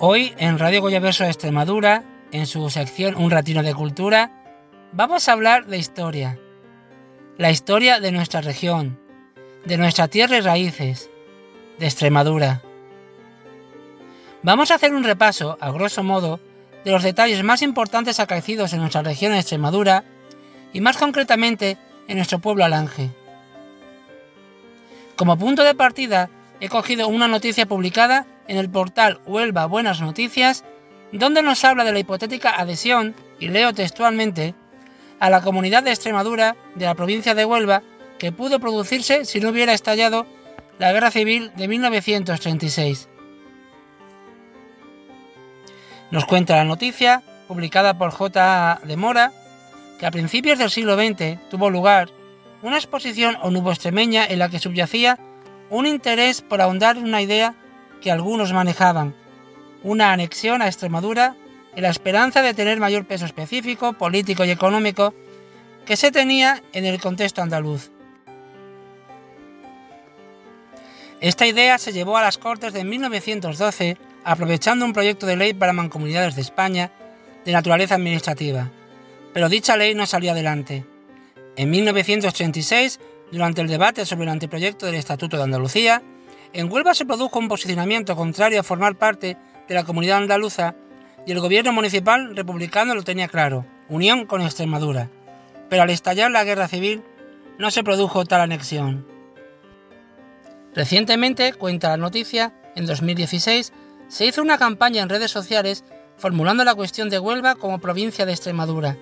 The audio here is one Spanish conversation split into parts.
Hoy en Radio Goyaverso Extremadura, en su sección Un ratino de cultura, vamos a hablar de historia. La historia de nuestra región, de nuestra tierra y raíces, de Extremadura. Vamos a hacer un repaso, a grosso modo, de los detalles más importantes acaecidos en nuestra región de Extremadura y más concretamente en nuestro pueblo Alange. Como punto de partida, he cogido una noticia publicada en el portal Huelva Buenas Noticias, donde nos habla de la hipotética adhesión, y leo textualmente, a la comunidad de Extremadura de la provincia de Huelva que pudo producirse si no hubiera estallado la Guerra Civil de 1936. Nos cuenta la noticia, publicada por J. de Mora, que a principios del siglo XX tuvo lugar una exposición onubo-extremeña en la que subyacía un interés por ahondar una idea que algunos manejaban, una anexión a Extremadura en la esperanza de tener mayor peso específico, político y económico que se tenía en el contexto andaluz. Esta idea se llevó a las Cortes de 1912 aprovechando un proyecto de ley para mancomunidades de España de naturaleza administrativa, pero dicha ley no salió adelante. En 1936, durante el debate sobre el anteproyecto del Estatuto de Andalucía, en Huelva se produjo un posicionamiento contrario a formar parte de la comunidad andaluza y el gobierno municipal republicano lo tenía claro, unión con Extremadura. Pero al estallar la guerra civil no se produjo tal anexión. Recientemente, cuenta la noticia, en 2016 se hizo una campaña en redes sociales formulando la cuestión de Huelva como provincia de Extremadura,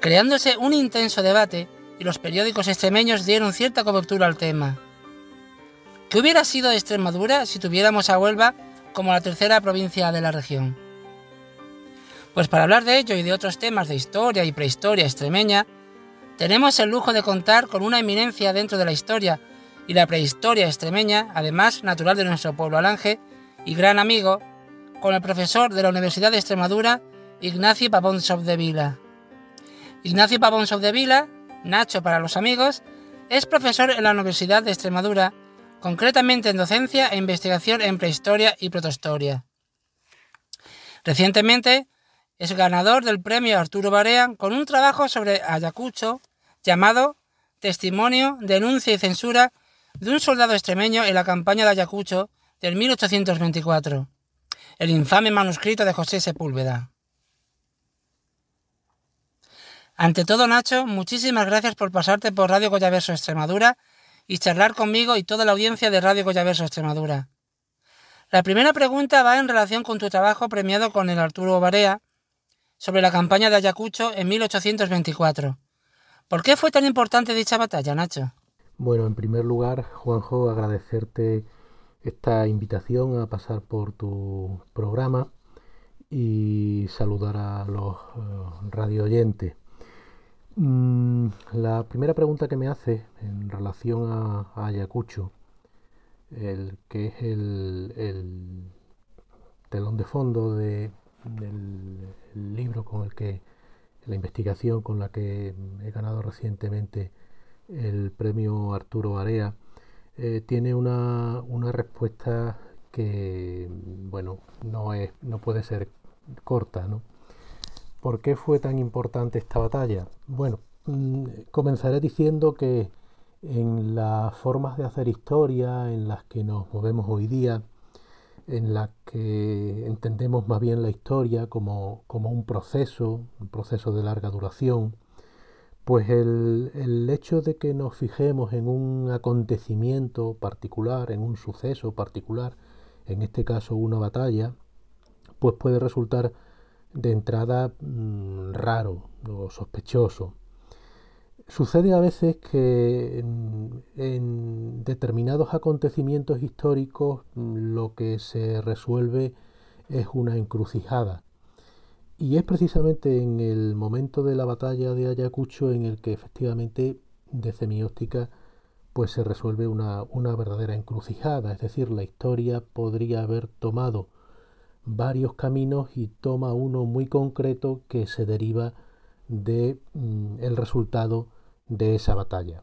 creándose un intenso debate y los periódicos extremeños dieron cierta cobertura al tema. ¿Qué hubiera sido de Extremadura si tuviéramos a Huelva como la tercera provincia de la región? Pues para hablar de ello y de otros temas de historia y prehistoria extremeña, tenemos el lujo de contar con una eminencia dentro de la historia y la prehistoria extremeña, además natural de nuestro pueblo Alange y gran amigo, con el profesor de la Universidad de Extremadura, Ignacio Pavonsov de Vila. Ignacio Pavonsov de Vila, Nacho para los amigos, es profesor en la Universidad de Extremadura concretamente en docencia e investigación en prehistoria y protohistoria. Recientemente es ganador del premio Arturo Barea con un trabajo sobre Ayacucho llamado Testimonio, denuncia y censura de un soldado extremeño en la campaña de Ayacucho del 1824, el infame manuscrito de José Sepúlveda. Ante todo, Nacho, muchísimas gracias por pasarte por Radio Goyaverso Extremadura y charlar conmigo y toda la audiencia de Radio Collaverso Extremadura. La primera pregunta va en relación con tu trabajo premiado con el Arturo Barea sobre la campaña de Ayacucho en 1824. ¿Por qué fue tan importante dicha batalla, Nacho? Bueno, en primer lugar, Juanjo, agradecerte esta invitación a pasar por tu programa y saludar a los uh, radio oyentes. Mm, la primera pregunta que me hace en relación a, Ayacucho, el, que es el, telón de fondo de, del libro con el que, la investigación con la que he ganado recientemente el premio Arturo Area, eh, tiene una, una respuesta que, bueno, no, es, no puede ser corta, ¿no? ¿Por qué fue tan importante esta batalla? Bueno, mm, comenzaré diciendo que en las formas de hacer historia en las que nos movemos hoy día, en las que entendemos más bien la historia como, un proceso, un proceso de larga duración, pues el, el, hecho de que nos fijemos en un acontecimiento particular, en un suceso particular, en este caso una batalla, pues puede resultar de entrada mm, raro o sospechoso. Sucede a veces que en, determinados acontecimientos históricos mm, lo que se resuelve es una encrucijada. Y es precisamente en el momento de la batalla de Ayacucho en el que efectivamente de semiótica pues se resuelve una, una verdadera encrucijada. Es decir, la historia podría haber tomado varios caminos y toma uno muy concreto que se deriva de mm, el resultado de esa batalla.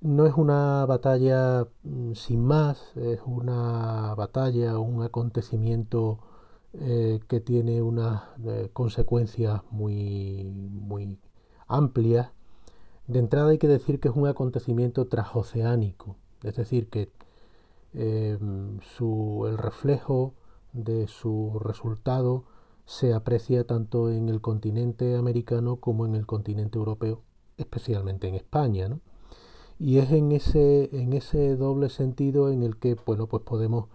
no es una batalla mm, sin más, es una batalla, un acontecimiento eh, que tiene unas eh, consecuencias muy, muy amplias. De entrada hay que decir que es un acontecimiento transoceánico, es decir, que em, el reflejo de su resultado se aprecia tanto en el continente americano como en el continente europeo, especialmente en España. ¿no? Y es en ese, en ese doble sentido en el que bueno, pues podemos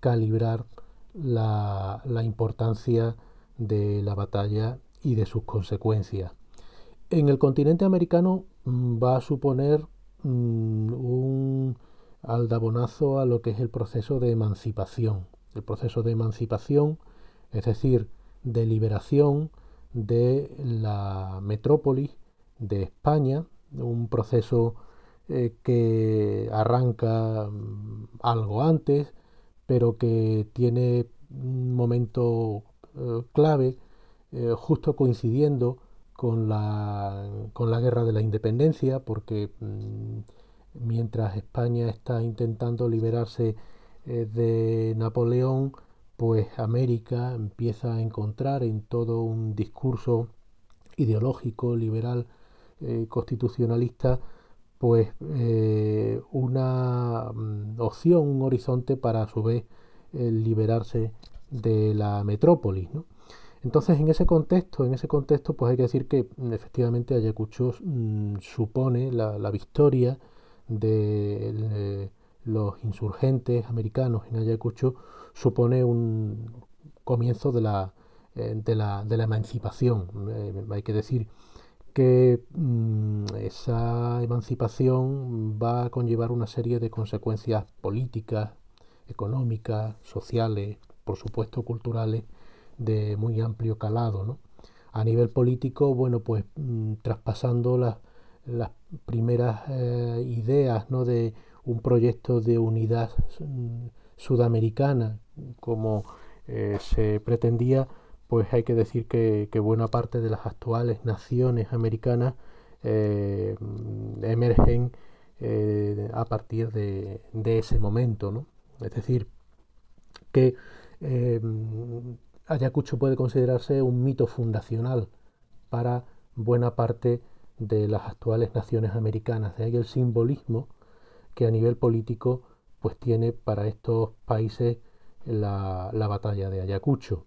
calibrar la, importancia de la batalla y de sus consecuencias. En el continente americano mm, va a suponer mm, un aldabonazo a lo que es el proceso de emancipación. El proceso de emancipación, es decir, de liberación de la metrópolis de España, un proceso eh, que arranca mm, algo antes, pero que tiene un momento eh, clave eh, justo coincidiendo con la, con la guerra de la independencia, porque mm, mientras España está intentando liberarse de Napoleón, pues América empieza a encontrar en todo un discurso ideológico, liberal, constitucionalista, pues eh, una mm, opción, un horizonte para a su vez eh, liberarse de la metrópolis. Entonces, en ese contexto, en ese contexto, pues hay que decir que mm, efectivamente Ayacucho mm, supone la, victoria de eh, los insurgentes americanos en Ayacucho, supone un comienzo de la, de la, de la emancipación. hay que decir que mm, esa emancipación va a conllevar una serie de consecuencias políticas, económicas, sociales, por supuesto culturales, de muy amplio calado. A nivel político, bueno, pues mm, traspasando las, primeras eh, ideas ¿no? de un proyecto de unidad sudamericana, como eh, se pretendía, pues hay que decir que, buena parte de las actuales naciones americanas eh, emergen eh, a partir de, ese momento. ¿no? Es decir, que eh, Ayacucho puede considerarse un mito fundacional para buena parte de las actuales naciones americanas. De ahí el simbolismo que a nivel político pues tiene para estos países la batalla de Ayacucho.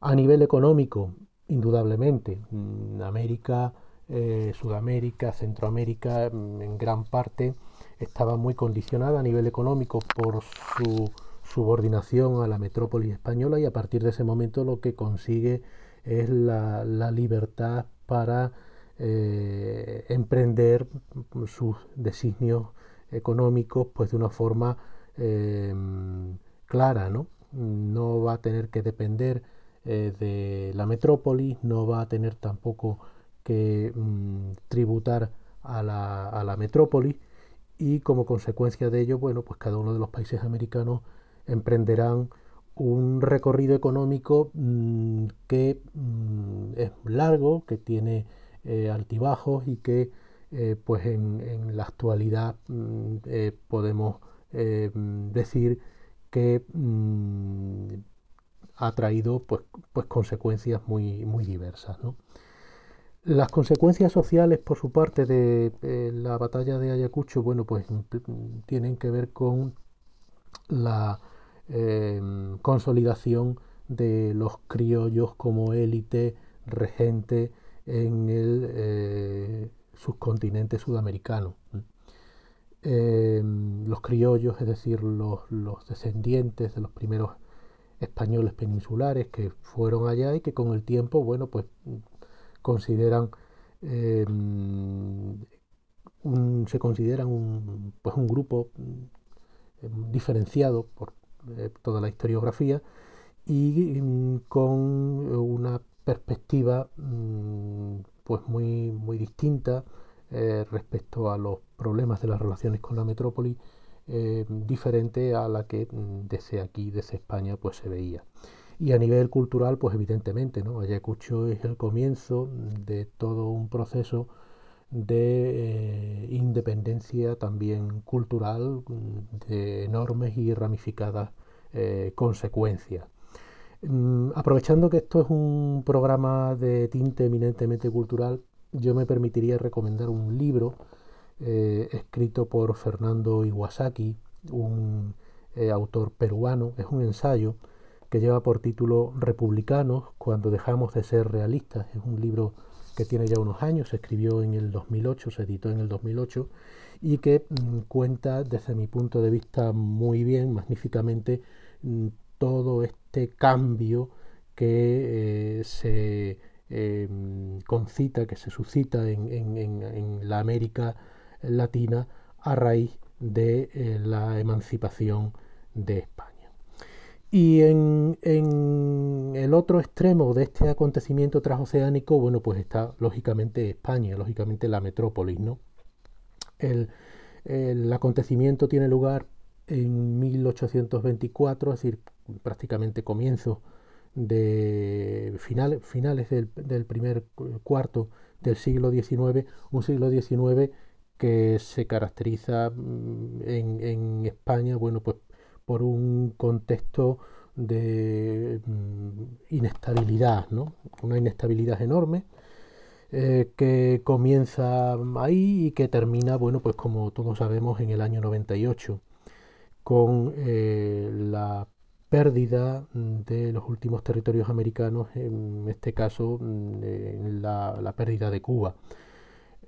A nivel económico, indudablemente, mm, América, eh, Sudamérica, Centroamérica, mm, en gran parte estaba muy condicionada a nivel económico por su subordinación a la metrópoli española y a partir de ese momento lo que consigue es la, libertad para eh, emprender sus designios económicos pues de una forma eh, clara, ¿no? No va a tener que depender eh, de la metrópoli, no va a tener tampoco que mm, tributar a la, a la metrópoli y como consecuencia de ello, bueno, pues cada uno de los países americanos emprenderán un recorrido económico mm, que mm, es largo, que tiene eh, altibajos y que eh, pues en, la actualidad podemos decir que ha traído pues, pues consecuencias muy, muy diversas. Las consecuencias sociales, por su parte, de la batalla de Ayacucho, bueno, pues tienen que ver con la consolidación de los criollos como élite regente en el eh, subcontinente sudamericano. Em, los criollos, es decir, los, los descendientes de los primeros españoles peninsulares que fueron allá y que con el tiempo, bueno, pues consideran em, se consideran un, pues un grupo em, diferenciado por eh, toda la historiografía y em, con una perspectiva mm, pues muy, muy distinta eh, respecto a los problemas de las relaciones con la metrópoli eh, diferente a la que desde aquí, desde España, pues se veía. Y a nivel cultural, pues evidentemente, ¿no? Ayacucho es el comienzo de todo un proceso de eh, independencia también cultural de enormes y ramificadas consecuencias. Mm, aprovechando que esto es un programa de tinte eminentemente cultural, yo me permitiría recomendar un libro eh, escrito por Fernando Iwasaki, un autor peruano, es un ensayo que lleva por título Republicanos cuando dejamos de ser realistas. Es un libro que tiene ya unos años, se escribió en el 2008, se editó en el 2008 y que mm, cuenta desde mi punto de vista muy bien, magníficamente, mm, todo este cambio que eh, se em, concita, que se suscita en, la América Latina a raíz de eh, la emancipación de España. Y en, el otro extremo de este acontecimiento transoceánico, bueno, pues está lógicamente España, lógicamente la metrópolis, ¿no? El, acontecimiento tiene lugar en 1824, es decir, prácticamente comienzo de final, finales del, primer cuarto del siglo XIX, un siglo XIX que se caracteriza mm, en, en España, bueno, pues por un contexto de mm, inestabilidad, ¿no? una inestabilidad enorme eh, que comienza ahí y que termina, bueno, pues como todos sabemos, en el año 98, con eh, la pérdida de los últimos territorios americanos, en este caso mm, la, la pérdida de Cuba.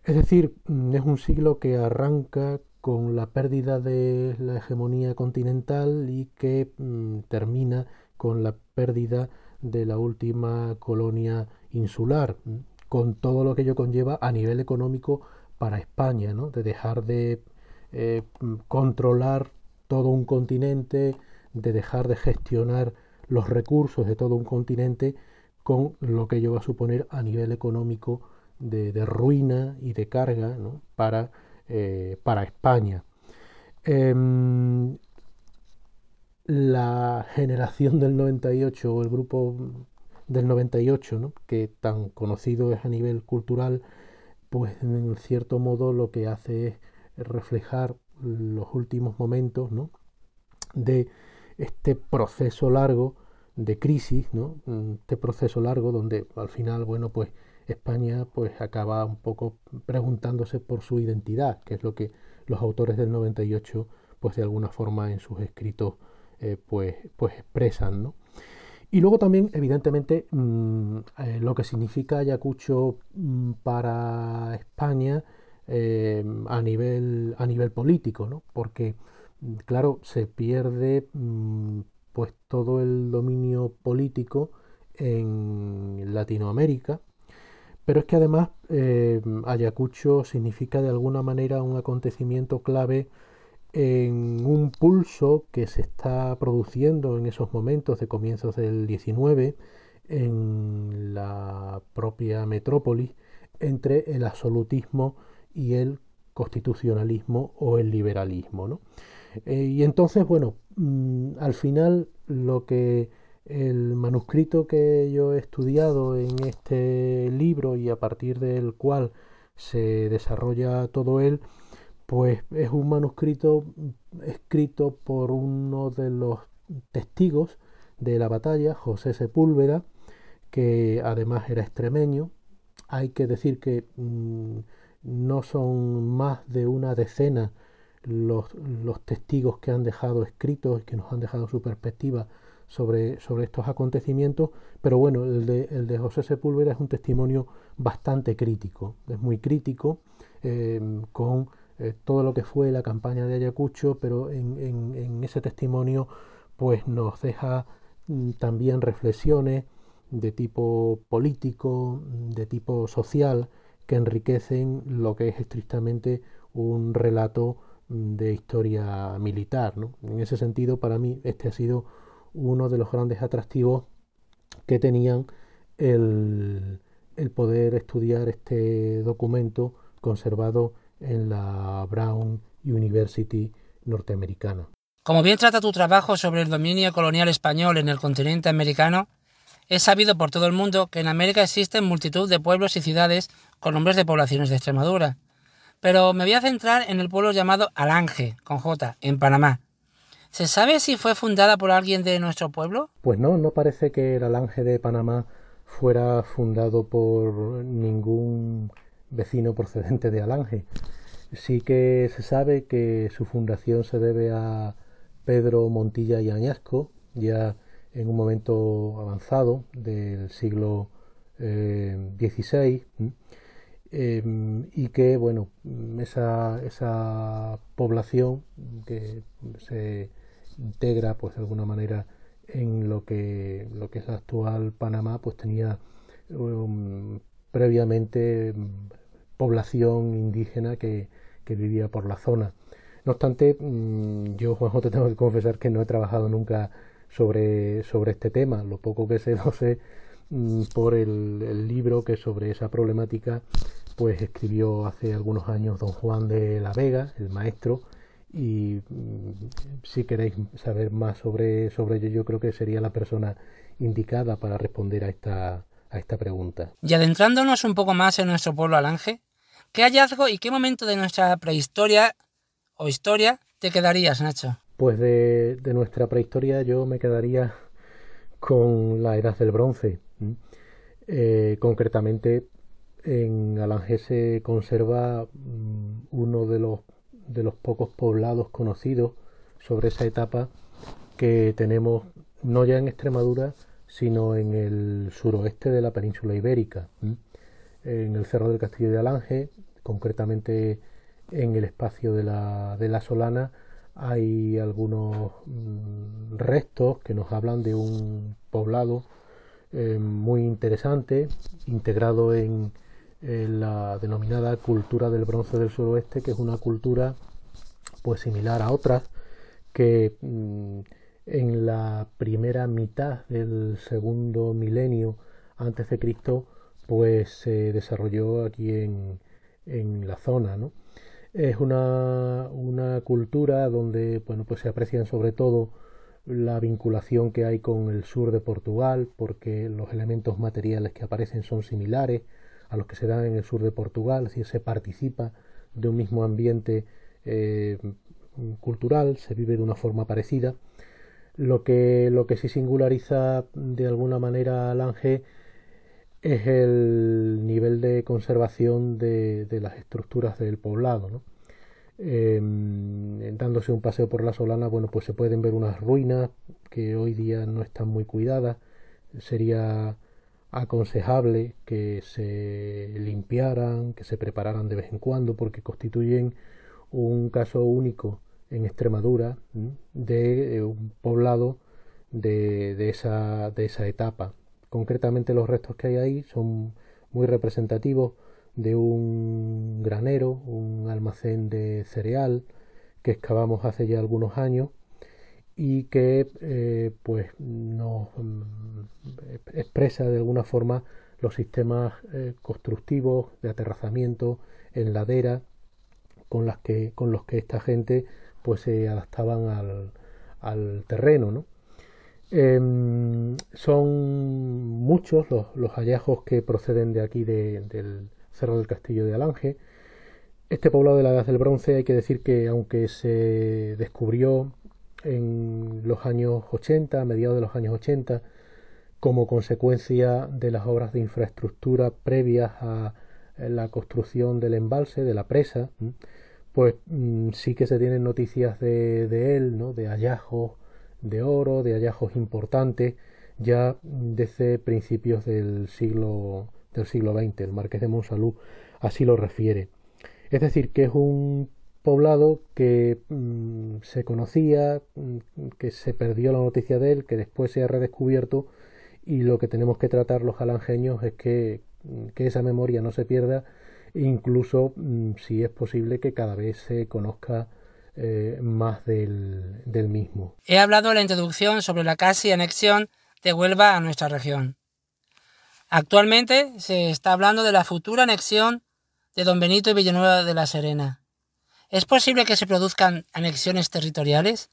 Es decir, mm, es un siglo que arranca con la pérdida de la hegemonía continental y que mm, termina con la pérdida de la última colonia insular, mm, con todo lo que ello conlleva a nivel económico para España, ¿no? de dejar de eh, mm, controlar todo un continente, de dejar de gestionar los recursos de todo un continente con lo que ello va a suponer a nivel económico de, ruina y de carga ¿no? para eh, para España. Em, la generación del 98 o el grupo del 98, que tan conocido es a nivel cultural, pues en cierto modo lo que hace es reflejar los últimos momentos de este proceso largo de crisis, ¿no? este proceso largo donde al final, bueno, pues España pues acaba un poco preguntándose por su identidad, que es lo que los autores del 98 pues de alguna forma en sus escritos eh, pues, pues expresan, Y luego también, evidentemente, mm, eh, lo que significa Ayacucho mm, para España eh, a, nivel, a nivel político, ¿no? Porque, mm, claro, se pierde pues todo el dominio político en Latinoamérica, pero es que además eh, Ayacucho significa de alguna manera un acontecimiento clave en un pulso que se está produciendo en esos momentos de comienzos del 19 en la propia metrópolis entre el absolutismo y el constitucionalismo o el liberalismo. Eh, y entonces, bueno, mm, al final lo que el manuscrito que yo he estudiado en este libro y a partir del cual se desarrolla todo él, pues es un manuscrito escrito por uno de los testigos de la batalla, José Sepúlveda, que además era extremeño. Hay que decir que mm, no son más de una decena los, testigos que han dejado escritos y que nos han dejado su perspectiva sobre, estos acontecimientos, pero bueno, el de, el de José Sepúlveda es un testimonio bastante crítico, es muy crítico eh, con eh, todo lo que fue la campaña de Ayacucho, pero en, ese testimonio pues nos deja mm, también reflexiones de tipo político, de tipo social, que enriquecen lo que es estrictamente un relato de historia militar. En ese sentido, para mí, este ha sido uno de los grandes atractivos que tenían el, poder estudiar este documento conservado en la Brown University norteamericana. Como bien trata tu trabajo sobre el dominio colonial español en el continente americano, Es sabido por todo el mundo que en América existen multitud de pueblos y ciudades con nombres de poblaciones de Extremadura. Pero me voy a centrar en el pueblo llamado Alange, con J, en Panamá. ¿Se sabe si fue fundada por alguien de nuestro pueblo? Pues no, no parece que el Alange de Panamá fuera fundado por ningún vecino procedente de Alange. Sí que se sabe que su fundación se debe a Pedro Montilla y Añasco, ya en un momento avanzado del siglo XVI, eh, em, y que, bueno, esa, esa población que se integra, pues de alguna manera, en lo que, lo que es la actual Panamá, pues tenía um, previamente población indígena que, vivía por la zona. No obstante, mm, yo, Juanjo, te tengo que confesar que no he trabajado nunca sobre, sobre este tema. Lo poco que sé lo sé mm, por el, libro que sobre esa problemática pues escribió hace algunos años don Juan de la Vega, el maestro, y mm, si queréis saber más sobre, sobre ello, yo creo que sería la persona indicada para responder a esta, a esta pregunta. Y adentrándonos un poco más en nuestro pueblo Alange, ¿qué hallazgo y qué momento de nuestra prehistoria o historia te quedarías, Nacho? Pues de, nuestra prehistoria yo me quedaría con la edad del bronce. Eh, concretamente en Alange se conserva mm, uno de los, de los pocos poblados conocidos sobre esa etapa que tenemos no ya en Extremadura, sino en el suroeste de la península ibérica, en el Cerro del Castillo de Alange, concretamente en el espacio de la, de la Solana, hay algunos mm, restos que nos hablan de un poblado eh, muy interesante, integrado en, la denominada cultura del bronce del suroeste, que es una cultura pues similar a otras que mm, en la primera mitad del segundo milenio antes de Cristo pues se desarrolló aquí en, en la zona, ¿no? Es una, una cultura donde bueno, pues se aprecian sobre todo la vinculación que hay con el sur de Portugal, porque los elementos materiales que aparecen son similares a los que se dan en el sur de Portugal, si se participa de un mismo ambiente eh, cultural, se vive de una forma parecida. Lo que, lo que sí singulariza de alguna manera al Ángel es el nivel de conservación de, las estructuras del poblado. Em, dándose un paseo por la Solana, bueno, pues se pueden ver unas ruinas que hoy día no están muy cuidadas. Sería aconsejable que se limpiaran, que se prepararan de vez en cuando, porque constituyen un caso único en Extremadura de eh, un poblado de, de, esa, de esa etapa. Concretamente los restos que hay ahí son muy representativos de un granero, un almacén de cereal que excavamos hace ya algunos años y que eh, pues nos mm, expresa de alguna forma los sistemas eh, constructivos de aterrazamiento en ladera con las que con los que esta gente pues se adaptaban al, al terreno ¿no? Em, son muchos los, hallazgos que proceden de aquí del Cerro del Castillo de Alange. Este poblado de la Edad del Bronce hay que decir que aunque se descubrió en los años 80, a mediados de los años 80, como consecuencia de las obras de infraestructura previas a la construcción del embalse, de la presa, pues mm, sí que se tienen noticias de, de él, ¿no? de hallazgos de oro, de hallazgos importantes, ya desde principios del siglo, del siglo XX. El marqués de Monsalud así lo refiere. Es decir, que es un poblado que mm, se conocía, mm, que se perdió la noticia de él, que después se ha redescubierto y lo que tenemos que tratar los alangeños es que, mm, que esa memoria no se pierda, incluso si es posible que cada vez se conozca eh, más del, del mismo. He hablado en la introducción sobre la casi anexión de Huelva a nuestra región. Actualmente se está hablando de la futura anexión de Don Benito y Villanueva de la Serena. ¿Es posible que se produzcan anexiones territoriales?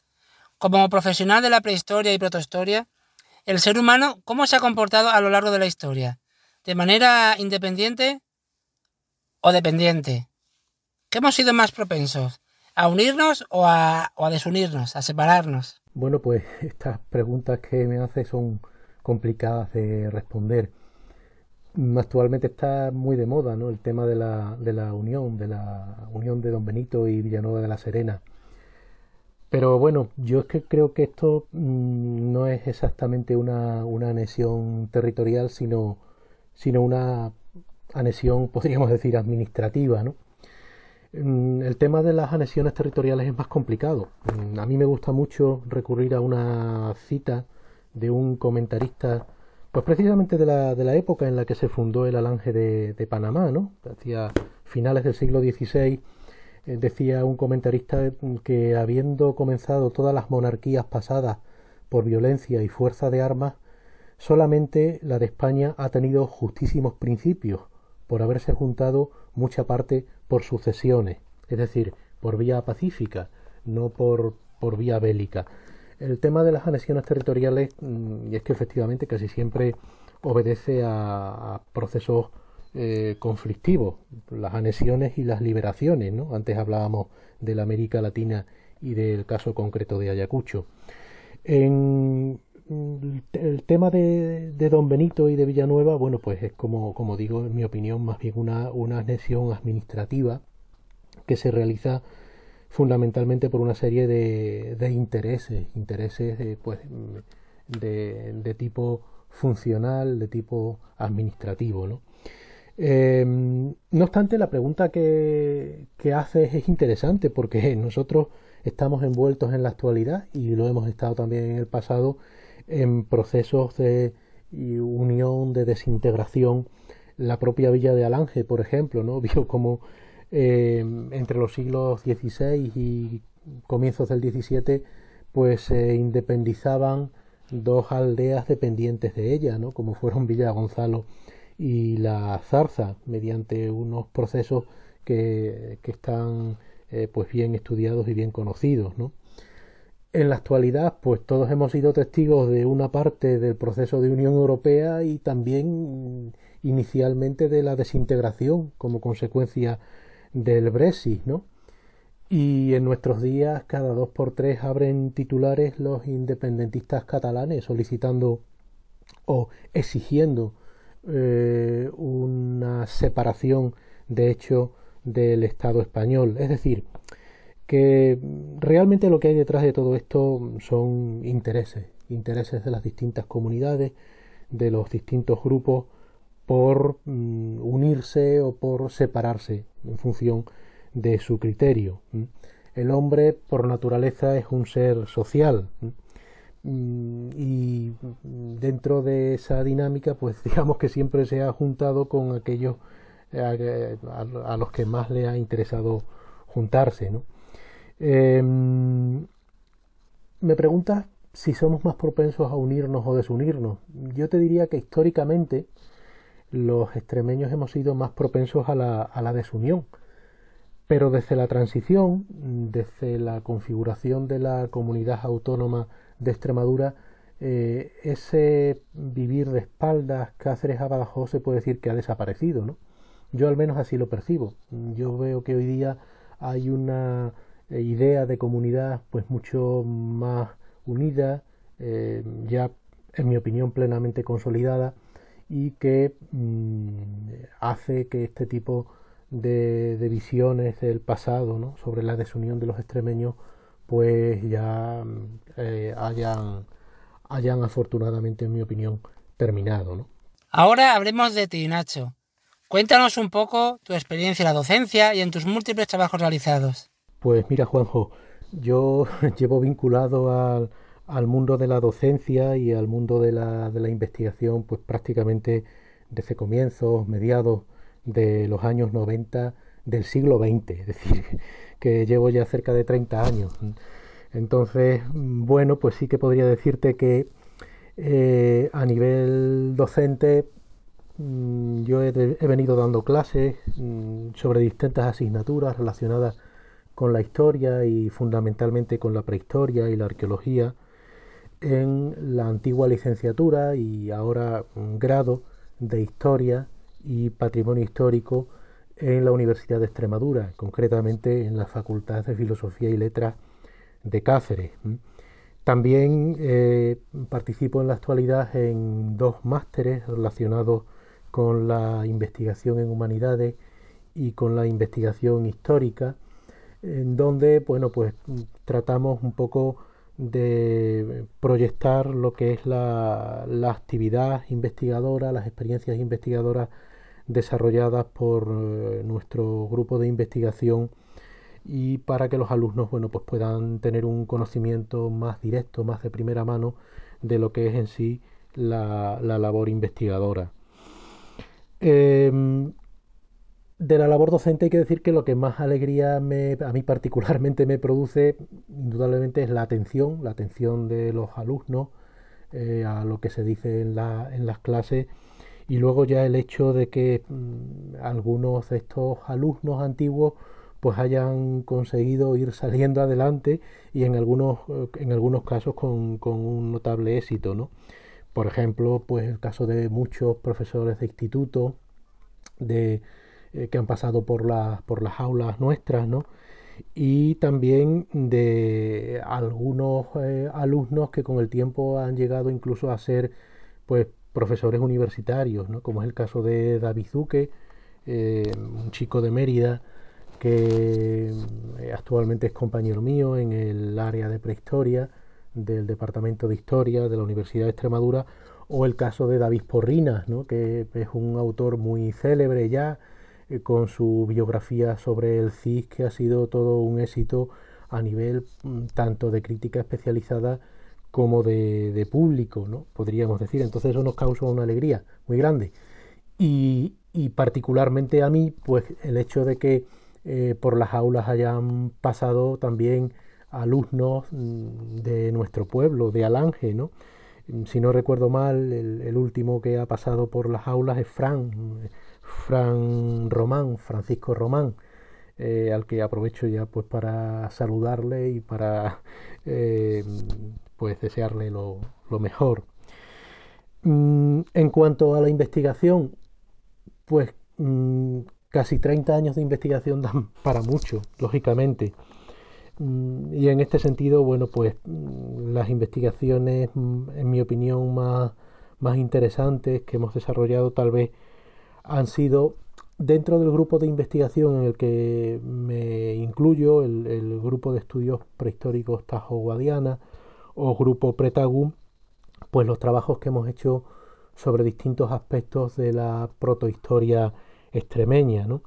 Como profesional de la prehistoria y protohistoria, el ser humano cómo se ha comportado a lo largo de la historia, de manera independiente o dependiente. ¿Qué hemos sido más propensos? ¿A unirnos o a, desunirnos, a separarnos? Bueno, pues estas preguntas que me hace son complicadas de responder. Actualmente está muy de moda ¿no? el tema de la, de la unión, de la unión de Don Benito y Villanueva de la Serena. Pero bueno, yo es que creo que esto mm, no es exactamente una, una anexión territorial, sino, sino una anexión, podríamos decir, administrativa, ¿no? Mm, el tema de las anexiones territoriales es más complicado. Mm, a mí me gusta mucho recurrir a una cita de un comentarista, pues precisamente de la, de la época en la que se fundó el Alange de, Panamá, ¿no? Hacia finales del siglo XVI eh, decía un comentarista que habiendo comenzado todas las monarquías pasadas por violencia y fuerza de armas, solamente la de España ha tenido justísimos principios por haberse juntado mucha parte por sucesiones, es decir, por vía pacífica, no por, por vía bélica. El tema de las anexiones territoriales, mm, y es que efectivamente casi siempre obedece a procesos eh, conflictivos, las anexiones y las liberaciones. ¿no? Antes hablábamos de la América Latina y del caso concreto de Ayacucho. En el tema de, Don Benito y de Villanueva, bueno, pues es como, como digo, en mi opinión, más bien una, una anexión administrativa que se realiza fundamentalmente por una serie de, de intereses, intereses de, pues, de, de tipo funcional, de tipo administrativo, ¿no? Em, no obstante, la pregunta que, que haces es interesante porque nosotros estamos envueltos en la actualidad y lo hemos estado también en el pasado en procesos de unión, de desintegración. La propia villa de Alange, por ejemplo, ¿no? vio como em, entre los siglos XVI y comienzos del XVII pues se independizaban dos aldeas dependientes de ella, ¿no? como fueron Villa Gonzalo y la zarza mediante unos procesos que, que están eh, pues bien estudiados y bien conocidos ¿no? en la actualidad pues todos hemos sido testigos de una parte del proceso de Unión Europea y también inicialmente de la desintegración como consecuencia del Brexit ¿no? y en nuestros días cada dos por tres abren titulares los independentistas catalanes solicitando o exigiendo eh, una separación de hecho del Estado español. Es decir, que realmente lo que hay detrás de todo esto son intereses, intereses de las distintas comunidades, de los distintos grupos por mm, unirse o por separarse en función de su criterio. El hombre por naturaleza es un ser social. Mm, y dentro de esa dinámica pues digamos que siempre se ha juntado con aquellos eh, a, los que más le ha interesado juntarse ¿no? Em, me preguntas si somos más propensos a unirnos o desunirnos yo te diría que históricamente los extremeños hemos sido más propensos a la, a la desunión pero desde la transición, desde la configuración de la comunidad autónoma de Extremadura, eh, ese vivir de espaldas Cáceres a se puede decir que ha desaparecido, ¿no? Yo al menos así lo percibo. Yo veo que hoy día hay una idea de comunidad pues mucho más unida, eh, ya en mi opinión plenamente consolidada y que mm, hace que este tipo de, de, visiones del pasado ¿no? sobre la desunión de los extremeños pues ya eh, hayan, hayan afortunadamente, en mi opinión, terminado. ¿no? Ahora hablemos de ti, Nacho. Cuéntanos un poco tu experiencia en la docencia y en tus múltiples trabajos realizados. Pues mira, Juanjo, yo llevo vinculado al, al mundo de la docencia y al mundo de la, de la investigación, pues prácticamente desde comienzos, mediados de los años 90 del siglo XX, es decir, que llevo ya cerca de 30 años. Entonces, bueno, pues sí que podría decirte que eh, a nivel docente mm, yo he, venido dando clases mm, sobre distintas asignaturas relacionadas con la historia y fundamentalmente con la prehistoria y la arqueología. En la antigua licenciatura y ahora un grado de Historia y Patrimonio Histórico en la Universidad de Extremadura, concretamente en la Facultad de Filosofía y Letras de Cáceres. También eh, participo en la actualidad en dos másteres relacionados con la investigación en humanidades y con la investigación histórica, en donde bueno, pues, tratamos un poco de proyectar lo que es la, actividad investigadora, las experiencias investigadoras desarrolladas por eh, nuestro grupo de investigación y para que los alumnos bueno, pues puedan tener un conocimiento más directo, más de primera mano de lo que es en sí la, labor investigadora. Em, de la labor docente hay que decir que lo que más alegría me, a mí particularmente me produce, indudablemente, es la atención, la atención de los alumnos eh, a lo que se dice en, las clases y luego ya el hecho de que mm, algunos de estos alumnos antiguos pues hayan conseguido ir saliendo adelante y en algunos, eh, en algunos casos con, con un notable éxito, ¿no? Por ejemplo, pues el caso de muchos profesores de instituto, de eh, que han pasado por, por las aulas nuestras, ¿no? y también de algunos eh, alumnos que con el tiempo han llegado incluso a ser pues profesores universitarios, ¿no? como es el caso de David Zuque, eh, un chico de Mérida que actualmente es compañero mío en el área de prehistoria del Departamento de Historia de la Universidad de Extremadura, o el caso de David Porrinas, ¿no? que es un autor muy célebre ya, con su biografía sobre el CIS, que ha sido todo un éxito a nivel mm, tanto de crítica especializada como de, público, ¿no? podríamos decir. Entonces eso nos causa una alegría muy grande. Y, particularmente a mí, pues el hecho de que eh, por las aulas hayan pasado también alumnos mm, de nuestro pueblo, de Alange, ¿no? Si no recuerdo mal, el, el último que ha pasado por las aulas es Fran, Fran Román, Francisco Román, eh, al que aprovecho ya pues para saludarle y para eh, pues desearle lo, mejor. Mm, en cuanto a la investigación, pues mm, casi 30 años de investigación dan para mucho, lógicamente. Mm, y en este sentido, bueno, pues las investigaciones, en mi opinión, más, más interesantes que hemos desarrollado tal vez han sido dentro del grupo de investigación en el que me incluyo, el, grupo de estudios prehistóricos Tajo Guadiana o grupo Pretagum, pues los trabajos que hemos hecho sobre distintos aspectos de la protohistoria extremeña. ¿no?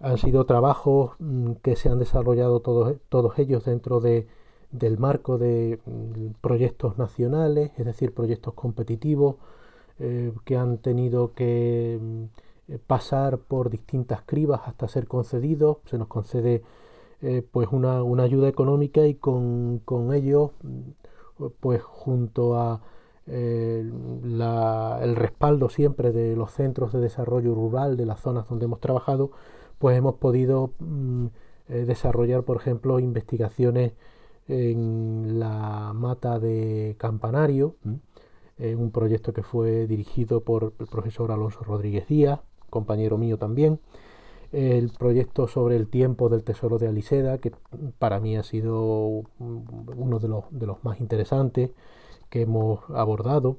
Han sido trabajos mm, que se han desarrollado todos, todos ellos dentro de, del marco de mm, proyectos nacionales, es decir, proyectos competitivos eh, que han tenido que mm, pasar por distintas cribas hasta ser concedido. Se nos concede eh, pues una, ayuda económica y con, ello, mm, pues junto a eh, el respaldo siempre de los centros de desarrollo rural de las zonas donde hemos trabajado, pues hemos podido mm, desarrollar, por ejemplo, investigaciones en la mata de Campanario, un proyecto que fue dirigido por el profesor Alonso Rodríguez Díaz, compañero mío también. El proyecto sobre el tiempo del tesoro de Aliseda, que para mí ha sido uno de los, más interesantes que hemos abordado,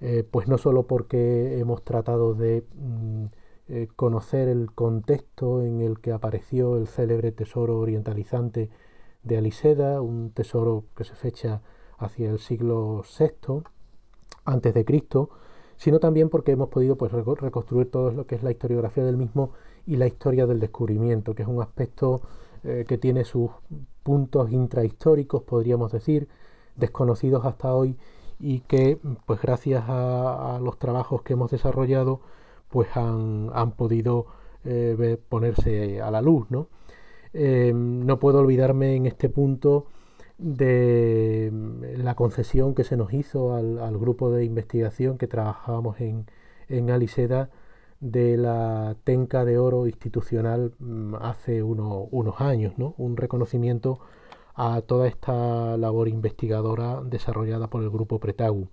eh, pues no solo porque hemos tratado de mm, eh, conocer el contexto en el que apareció el célebre tesoro orientalizante de Aliseda, un tesoro que se fecha hacia el siglo VI antes de Cristo, sino también porque hemos podido pues, reconstruir todo lo que es la historiografía del mismo y la historia del descubrimiento, que es un aspecto eh, que tiene sus puntos intrahistóricos, podríamos decir, desconocidos hasta hoy y que pues gracias a, los trabajos que hemos desarrollado pues han, podido eh, ponerse a la luz. ¿no? Eh, no puedo olvidarme en este punto de mm, la concesión que se nos hizo al, grupo de investigación que trabajábamos en, en Aliseda de la tenca de oro institucional mm, hace unos años, ¿no? un reconocimiento a toda esta labor investigadora desarrollada por el grupo Pretagu.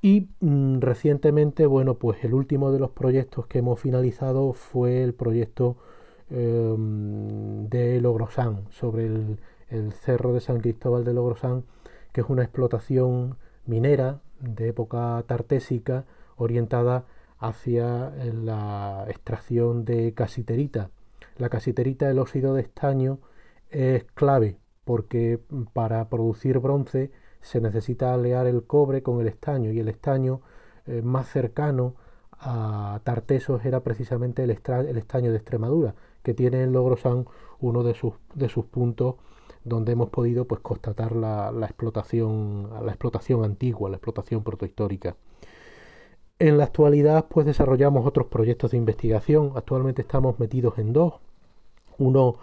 Y mm, recientemente, bueno, pues el último de los proyectos que hemos finalizado fue el proyecto em, de Logrosán, sobre el, el, cerro de San Cristóbal de Logrosán, que es una explotación minera de época tartésica orientada hacia la extracción de casiterita. La casiterita, el óxido de estaño, es clave porque para producir bronce se necesita alear el cobre con el estaño y el estaño eh, más cercano a Tartesos era precisamente el, estaño de Extremadura, que tiene en Logrosán uno de sus, de sus puntos donde hemos podido pues, constatar la, explotación, la explotación antigua, la explotación protohistórica. En la actualidad pues desarrollamos otros proyectos de investigación. Actualmente estamos metidos en dos. Uno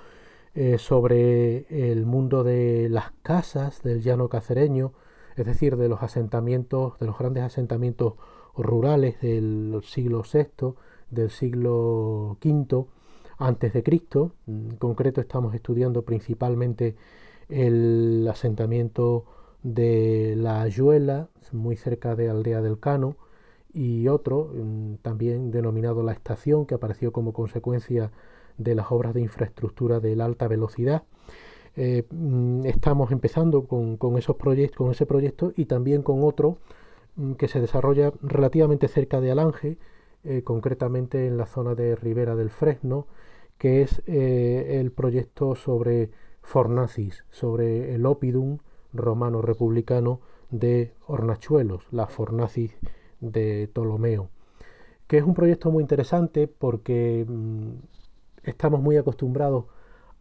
eh, sobre el mundo de las casas del llano cacereño, es decir, de los asentamientos, de los grandes asentamientos rurales del siglo VI, del siglo V antes de Cristo. En concreto estamos estudiando principalmente el asentamiento de la Ayuela, muy cerca de Aldea del Cano, y otro mm, también denominado la estación, que apareció como consecuencia de las obras de infraestructura de la alta velocidad. Eh, mm, estamos empezando con, esos proyectos, con ese proyecto y también con otro mm, que se desarrolla relativamente cerca de Alange, eh, concretamente en la zona de Ribera del Fresno, que es eh, el proyecto sobre Fornacis, sobre el Opidum romano republicano de Hornachuelos, la Fornacis de Ptolomeo, que es un proyecto muy interesante porque mm, estamos muy acostumbrados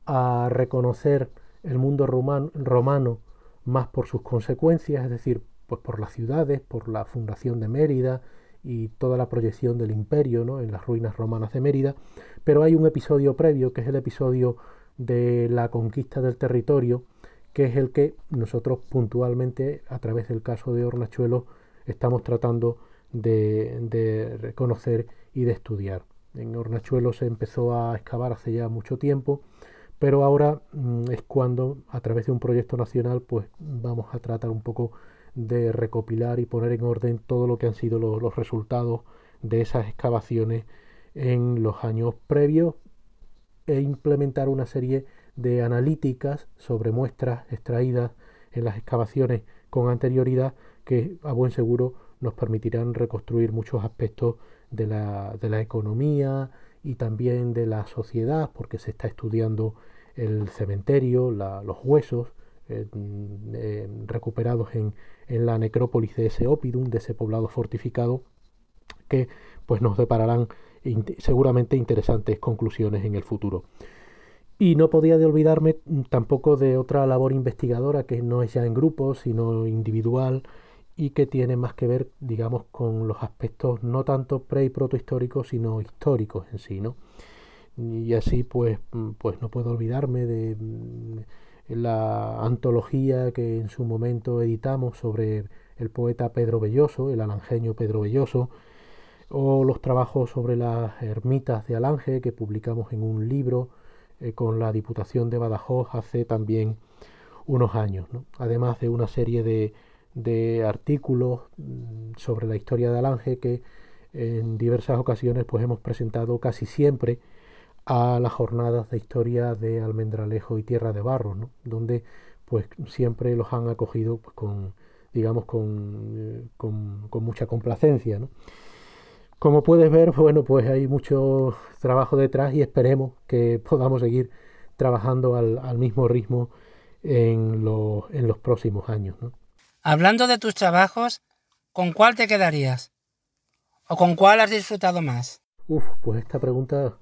a reconocer el mundo romano más por sus consecuencias, es decir, pues por las ciudades, por la fundación de Mérida y toda la proyección del imperio ¿no? en las ruinas romanas de Mérida, pero hay un episodio previo, que es el episodio de la conquista del territorio, que es el que nosotros puntualmente, a través del caso de Hornachuelo, estamos tratando de, de reconocer y de estudiar. En Hornachuelo se empezó a excavar hace ya mucho tiempo, pero ahora mm, es cuando a través de un proyecto nacional pues vamos a tratar un poco de recopilar y poner en orden todo lo que han sido los, resultados de esas excavaciones en los años previos e implementar una serie de analíticas sobre muestras extraídas en las excavaciones con anterioridad que a buen seguro nos permitirán reconstruir muchos aspectos de la, de la economía y también de la sociedad, porque se está estudiando el cementerio, los huesos recuperados en, en, la necrópolis de ese Opidum, de ese poblado fortificado, que pues nos depararán seguramente interesantes conclusiones en el futuro. Y no podía de olvidarme tampoco de otra labor investigadora que no es ya en grupo, sino individual, y que tiene más que ver, digamos, con los aspectos no tanto pre y protohistóricos, sino históricos en sí, ¿no? Y así, pues, mm, pues no puedo olvidarme de mm, la antología que en su momento editamos sobre el poeta Pedro Belloso, el alangeño Pedro Belloso, o los trabajos sobre las ermitas de Alange que publicamos en un libro eh, con la Diputación de Badajoz hace también unos años, ¿no? además de una serie de de artículos mm, sobre la historia de Alange que en diversas ocasiones pues hemos presentado casi siempre a las jornadas de historia de Almendralejo y Tierra de Barro, donde pues siempre los han acogido pues, con digamos con, eh, con, mucha complacencia. Como puedes ver, bueno, pues hay mucho trabajo detrás y esperemos que podamos seguir trabajando al, al mismo ritmo en, los, en los próximos años. ¿no? Hablando de tus trabajos, ¿con cuál te quedarías? ¿O con cuál has disfrutado más? Uf, pues esta pregunta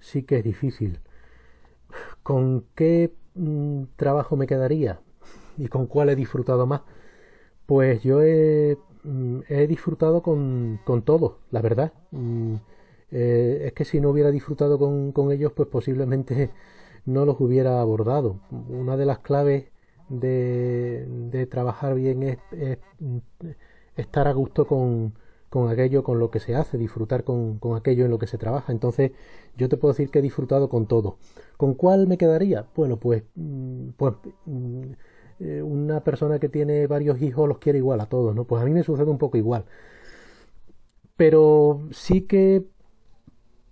sí que es difícil. ¿Con qué mm, trabajo me quedaría? ¿Y con cuál he disfrutado más? Pues yo he, mm, disfrutado con, con todo, la verdad. Mm, eh, es que si no hubiera disfrutado con, con ellos, pues posiblemente no los hubiera abordado. Una de las claves de, trabajar bien es, estar a gusto con, con aquello con lo que se hace, disfrutar con, con, aquello en lo que se trabaja. Entonces, yo te puedo decir que he disfrutado con todo. ¿Con cuál me quedaría? Bueno, pues, mm, pues mm, eh, una persona que tiene varios hijos los quiere igual a todos, ¿no? Pues a mí me sucede un poco igual. Pero sí que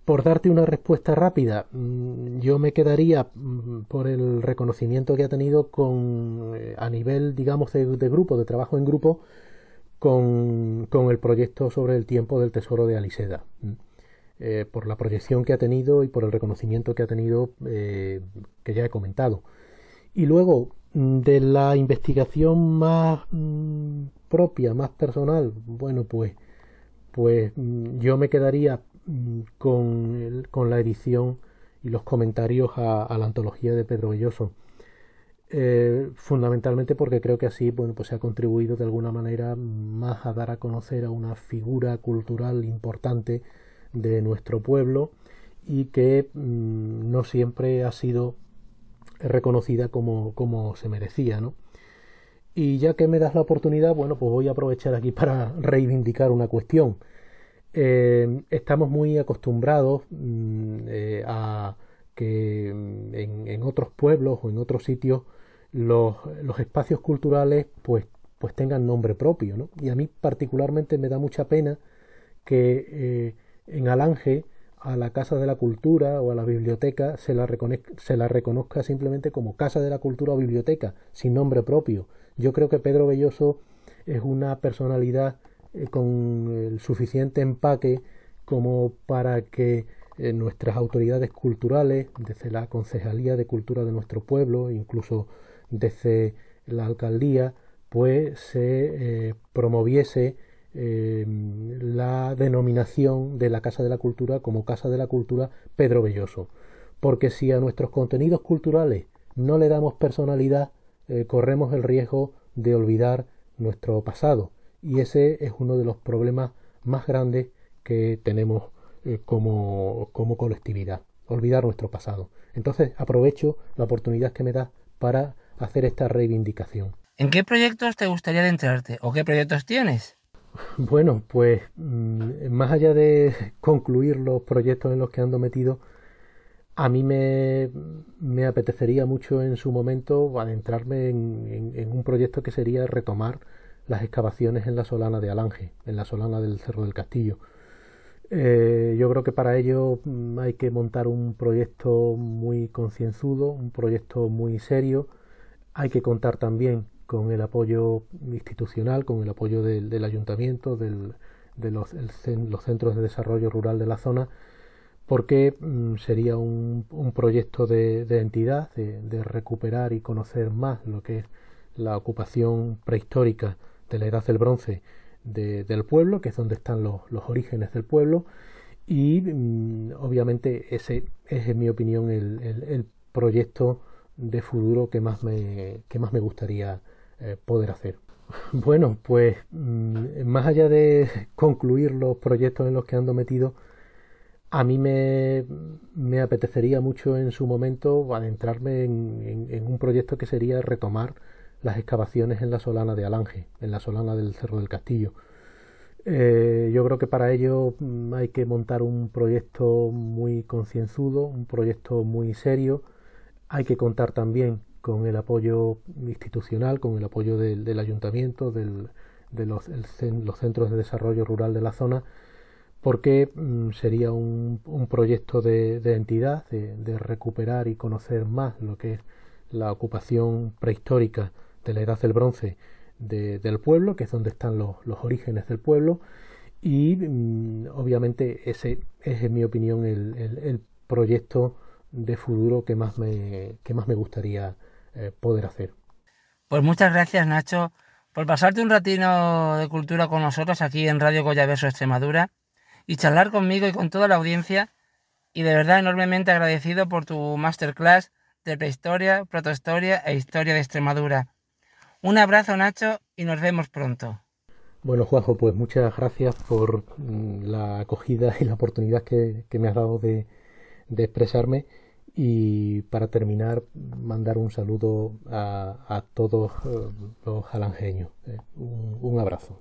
por darte una respuesta rápida, mm, yo me quedaría mm, por el reconocimiento que ha tenido con eh, a nivel, digamos, de, grupo, de trabajo en grupo, con, el proyecto sobre el tiempo del tesoro de Aliseda. Eh, por la proyección que ha tenido y por el reconocimiento que ha tenido que ya he comentado. Y luego, de la investigación más propia, más personal, bueno, pues, pues yo me quedaría Mm, con, con la edición y los comentarios a, la antología de Pedro Belloso. Eh, fundamentalmente porque creo que así bueno, pues se ha contribuido de alguna manera más a dar a conocer a una figura cultural importante de nuestro pueblo y que mm, no siempre ha sido reconocida como, como se merecía. ¿no? Y ya que me das la oportunidad, bueno, pues voy a aprovechar aquí para reivindicar una cuestión. Eh, estamos muy acostumbrados mm, eh, a que mm, en, otros pueblos o en otros sitios los, espacios culturales pues, pues tengan nombre propio. ¿no? Y a mí particularmente me da mucha pena que eh, en Alange a la Casa de la Cultura o a la biblioteca se la, se la reconozca simplemente como Casa de la Cultura o Biblioteca, sin nombre propio. Yo creo que Pedro Belloso es una personalidad eh, con el suficiente empaque como para que eh, nuestras autoridades culturales, desde la Concejalía de Cultura de nuestro pueblo, incluso desde la alcaldía, pues se eh, promoviese la denominación de la Casa de la Cultura como Casa de la Cultura Pedro Belloso. Porque si a nuestros contenidos culturales no le damos personalidad, corremos el riesgo de olvidar nuestro pasado y ese es uno de los problemas más grandes que tenemos eh, como, como colectividad, olvidar nuestro pasado. Entonces aprovecho la oportunidad que me da para hacer esta reivindicación. ¿En qué proyectos te gustaría adentrarte o qué proyectos tienes? Bueno, pues mm, más allá de concluir los proyectos en los que ando metido, a mí me, me apetecería mucho en su momento adentrarme en un proyecto que sería retomar las excavaciones en la solana de Alange, en la solana del Cerro del Castillo. Eh, yo creo que para ello mm, hay que montar un proyecto muy concienzudo, un proyecto muy serio. Hay que contar también con el apoyo institucional, con el apoyo del, ayuntamiento, de los, centros de desarrollo rural de la zona, porque mm, sería un, proyecto de, entidad, de recuperar y conocer más lo que es la ocupación prehistórica de la edad del bronce del pueblo, que es donde están los, orígenes del pueblo, y mm, obviamente ese es, en mi opinión, el, proyecto de futuro que más me, que más me gustaría eh, poder hacer. Bueno, pues mm, más allá de concluir los proyectos en los que ando metido, a mí me, me apetecería mucho en su momento adentrarme en un proyecto que sería retomar las excavaciones en la solana de Alange, en la solana del Cerro del Castillo. Eh, yo creo que para ello mm, hay que montar un proyecto muy concienzudo, un proyecto muy serio. Hay que contar también con el apoyo institucional, con el apoyo del, ayuntamiento, de los, centros de desarrollo rural de la zona, porque mm, sería un, proyecto de, entidad, de recuperar y conocer más lo que es la ocupación prehistórica de la edad del bronce del pueblo, que es donde están los, orígenes del pueblo, y mm, obviamente ese es, en mi opinión, el, proyecto de futuro que más me, que más me gustaría eh, poder hacer. Pues muchas gracias, Nacho, por pasarte un ratino de cultura con nosotros aquí en Radio Goyaverso Extremadura y charlar conmigo y con toda la audiencia. Y de verdad enormemente agradecido por tu masterclass de prehistoria, protohistoria e historia de Extremadura. Un abrazo Nacho y nos vemos pronto. Bueno Juanjo, pues muchas gracias por mm, la acogida y la oportunidad que, me has dado de, expresarme y para terminar mandar un saludo a, todos eh, los alangeños. Eh, un abrazo.